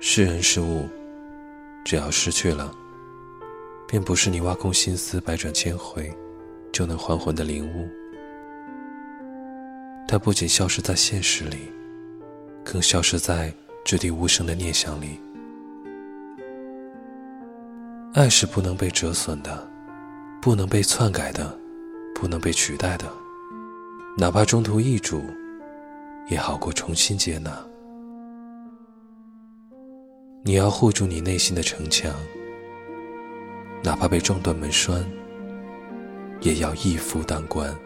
是人是物，只要失去了，便不是你挖空心思百转千回就能还魂的灵物。它不仅消失在现实里，更消失在掷地无声的念想里。爱是不能被折损的，不能被篡改的，不能被取代的，哪怕中途易主，也好过重新接纳。你要护住你内心的城墙，哪怕被撞断门栓，也要一夫当关。